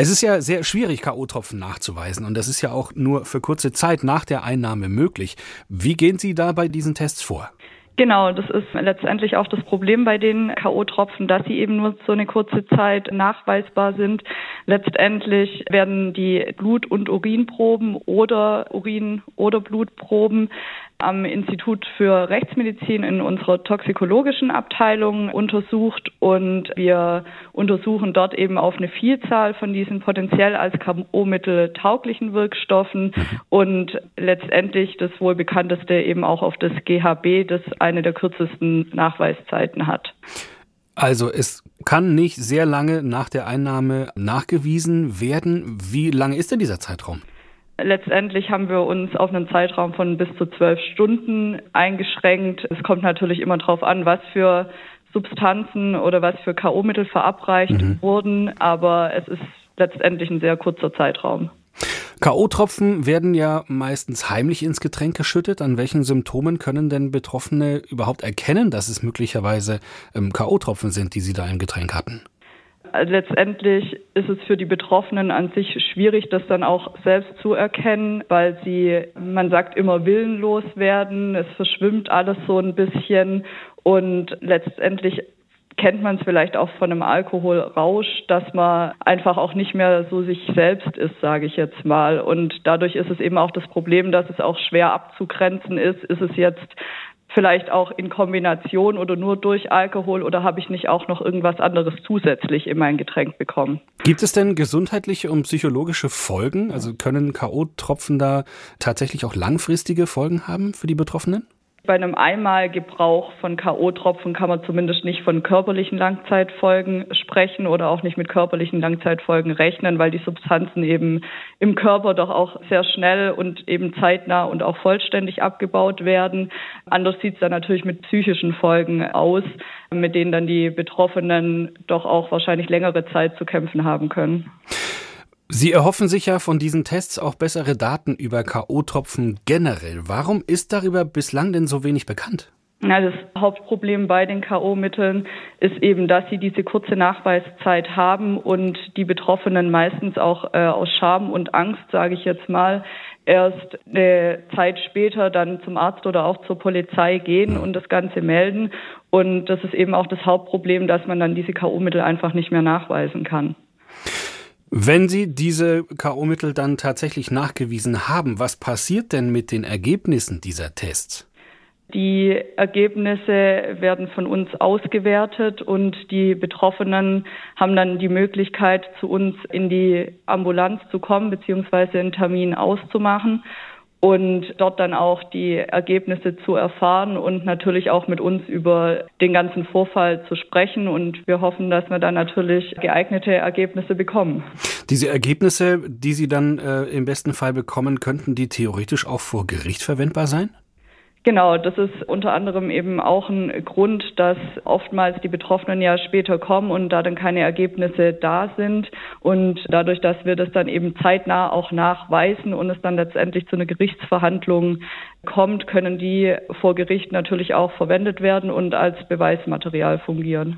Es ist ja sehr schwierig, K.O.-Tropfen nachzuweisen und das ist ja auch nur für kurze Zeit nach der Einnahme möglich. Wie gehen Sie da bei diesen Tests vor? Genau, das ist letztendlich auch das Problem bei den K.O.-Tropfen, dass sie eben nur so eine kurze Zeit nachweisbar sind. Letztendlich werden die Blut- und Urinproben oder Urin- oder Blutproben am Institut für Rechtsmedizin in unserer toxikologischen Abteilung untersucht und wir untersuchen dort eben auf eine Vielzahl von diesen potenziell als KO-Mittel tauglichen Wirkstoffen mhm. und letztendlich das wohl bekannteste eben auch auf das GHB, das eine der kürzesten Nachweiszeiten hat. Also es kann nicht sehr lange nach der Einnahme nachgewiesen werden. Wie lange ist denn dieser Zeitraum? Letztendlich haben wir uns auf einen Zeitraum von bis zu zwölf Stunden eingeschränkt. Es kommt natürlich immer darauf an, was für Substanzen oder was für K.O.-Mittel verabreicht mhm. wurden, aber es ist letztendlich ein sehr kurzer Zeitraum. K.O.-Tropfen werden ja meistens heimlich ins Getränk geschüttet. An welchen Symptomen können denn Betroffene überhaupt erkennen, dass es möglicherweise ähm, K.O.-Tropfen sind, die sie da im Getränk hatten? Letztendlich ist es für die Betroffenen an sich schwierig, das dann auch selbst zu erkennen, weil sie, man sagt immer, willenlos werden. Es verschwimmt alles so ein bisschen und letztendlich kennt man es vielleicht auch von einem Alkoholrausch, dass man einfach auch nicht mehr so sich selbst ist, sage ich jetzt mal. Und dadurch ist es eben auch das Problem, dass es auch schwer abzugrenzen ist. Ist es jetzt vielleicht auch in Kombination oder nur durch Alkohol oder habe ich nicht auch noch irgendwas anderes zusätzlich in mein Getränk bekommen? Gibt es denn gesundheitliche und psychologische Folgen? Also können KO-Tropfen da tatsächlich auch langfristige Folgen haben für die Betroffenen? Bei einem Einmalgebrauch von K.O.-Tropfen kann man zumindest nicht von körperlichen Langzeitfolgen sprechen oder auch nicht mit körperlichen Langzeitfolgen rechnen, weil die Substanzen eben im Körper doch auch sehr schnell und eben zeitnah und auch vollständig abgebaut werden. Anders sieht es dann natürlich mit psychischen Folgen aus, mit denen dann die Betroffenen doch auch wahrscheinlich längere Zeit zu kämpfen haben können. Sie erhoffen sich ja von diesen Tests auch bessere Daten über KO-Tropfen generell. Warum ist darüber bislang denn so wenig bekannt? Ja, das Hauptproblem bei den K.O.-Mitteln ist eben, dass sie diese kurze Nachweiszeit haben und die Betroffenen meistens auch äh, aus Scham und Angst, sage ich jetzt mal, erst eine Zeit später dann zum Arzt oder auch zur Polizei gehen und das Ganze melden. Und das ist eben auch das Hauptproblem, dass man dann diese K.O.-Mittel einfach nicht mehr nachweisen kann. Wenn Sie diese KO-Mittel dann tatsächlich nachgewiesen haben, was passiert denn mit den Ergebnissen dieser Tests? Die Ergebnisse werden von uns ausgewertet und die Betroffenen haben dann die Möglichkeit, zu uns in die Ambulanz zu kommen bzw. einen Termin auszumachen und dort dann auch die Ergebnisse zu erfahren und natürlich auch mit uns über den ganzen Vorfall zu sprechen. Und wir hoffen, dass wir dann natürlich geeignete Ergebnisse bekommen. Diese Ergebnisse, die Sie dann äh, im besten Fall bekommen, könnten die theoretisch auch vor Gericht verwendbar sein? Genau, das ist unter anderem eben auch ein Grund, dass oftmals die Betroffenen ja später kommen und da dann keine Ergebnisse da sind. Und dadurch, dass wir das dann eben zeitnah auch nachweisen und es dann letztendlich zu einer Gerichtsverhandlung kommt, können die vor Gericht natürlich auch verwendet werden und als Beweismaterial fungieren.